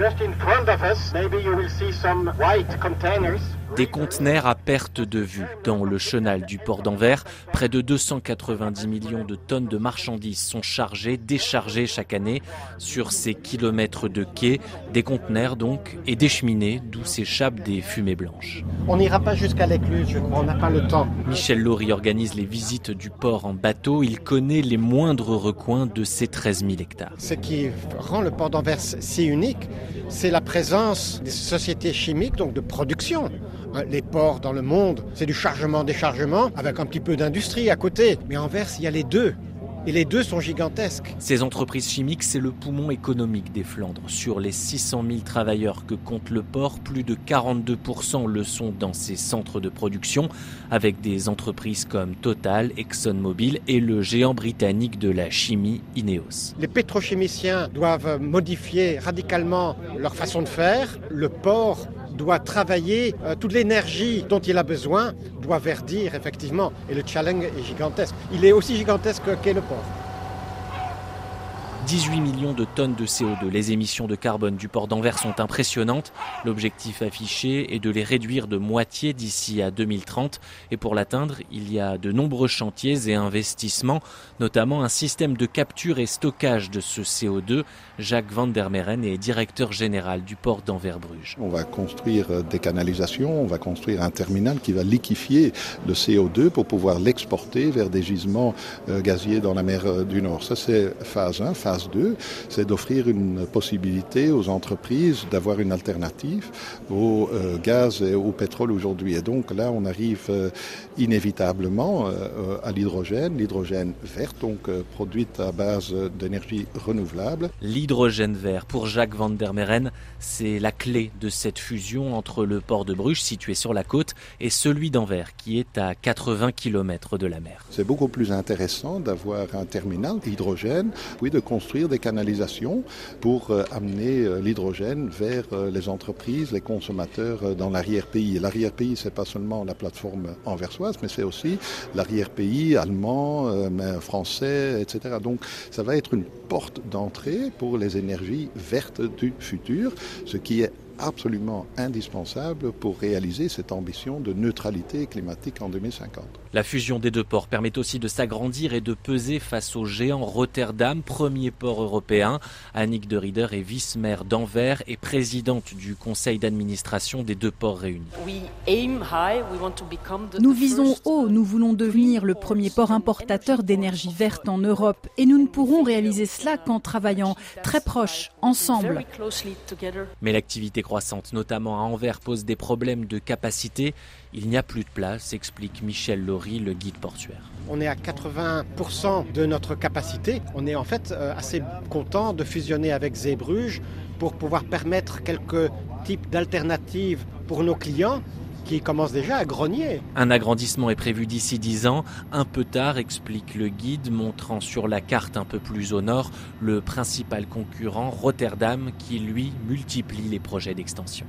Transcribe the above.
Just in front of us, maybe you will see some white containers. Des conteneurs à perte de vue dans le chenal du port d'Anvers. Près de 290 millions de tonnes de marchandises sont chargées, déchargées chaque année sur ces kilomètres de quais. Des conteneurs donc et des cheminées d'où s'échappent des fumées blanches. On n'ira pas jusqu'à l'écluse, je crois, on n'a pas le temps. Michel Laurie organise les visites du port en bateau. Il connaît les moindres recoins de ces 13 000 hectares. Ce qui rend le port d'Anvers si unique, c'est la présence des sociétés chimiques, donc de production. Hein, les ports dans le monde, c'est du chargement-déchargement avec un petit peu d'industrie à côté. Mais Anvers, il y a les deux. Et les deux sont gigantesques. Ces entreprises chimiques, c'est le poumon économique des Flandres. Sur les 600 000 travailleurs que compte le port, plus de 42% le sont dans ces centres de production, avec des entreprises comme Total, ExxonMobil et le géant britannique de la chimie Ineos. Les pétrochimiciens doivent modifier radicalement leur façon de faire. Le port doit travailler euh, toute l'énergie dont il a besoin, doit verdir effectivement. Et le challenge est gigantesque. Il est aussi gigantesque qu'est le port. 18 millions de tonnes de CO2. Les émissions de carbone du port d'Anvers sont impressionnantes. L'objectif affiché est de les réduire de moitié d'ici à 2030. Et pour l'atteindre, il y a de nombreux chantiers et investissements, notamment un système de capture et stockage de ce CO2. Jacques Van der Meren est directeur général du port d'Anvers-Bruges. On va construire des canalisations, on va construire un terminal qui va liquéfier le CO2 pour pouvoir l'exporter vers des gisements euh, gaziers dans la mer euh, du Nord. Ça, c'est phase 1 phase 2, c'est d'offrir une possibilité aux entreprises d'avoir une alternative au euh, gaz et au pétrole aujourd'hui. Et donc là, on arrive euh, inévitablement euh, à l'hydrogène, l'hydrogène vert, donc produite à base d'énergie renouvelable. L'hydrogène vert, pour Jacques Van der Meren, c'est la clé de cette fusion entre le port de Bruges, situé sur la côte, et celui d'Anvers, qui est à 80 km de la mer. C'est beaucoup plus intéressant d'avoir un terminal hydrogène, puis de construire des canalisations pour euh, amener euh, l'hydrogène vers euh, les entreprises, les consommateurs dans l'arrière-pays. L'arrière-pays, c'est pas seulement la plateforme anversoise, mais c'est aussi l'arrière-pays allemand, français, etc. Donc, ça va être une porte d'entrée pour les énergies vertes du futur, ce qui est absolument indispensable pour réaliser cette ambition de neutralité climatique en 2050. La fusion des deux ports permet aussi de s'agrandir et de peser face au géant Rotterdam, premier port européen. Annick de Rieder est vice-maire d'Anvers et présidente du conseil d'administration des deux ports réunis. Nous visons haut, nous voulons devenir le premier port importateur d'énergie verte en Europe et nous ne pourrons réaliser cela qu'en travaillant très proche, ensemble. Mais l'activité notamment à Anvers, pose des problèmes de capacité. Il n'y a plus de place, explique Michel Laurie, le guide portuaire. On est à 80% de notre capacité. On est en fait euh, assez content de fusionner avec Zeebrugge pour pouvoir permettre quelques types d'alternatives pour nos clients qui commencent déjà à grogner. Un agrandissement est prévu d'ici 10 ans, un peu tard, explique le guide, montrant sur la carte un peu plus au nord le principal concurrent, Rotterdam, qui lui multiplie les projets d'extension.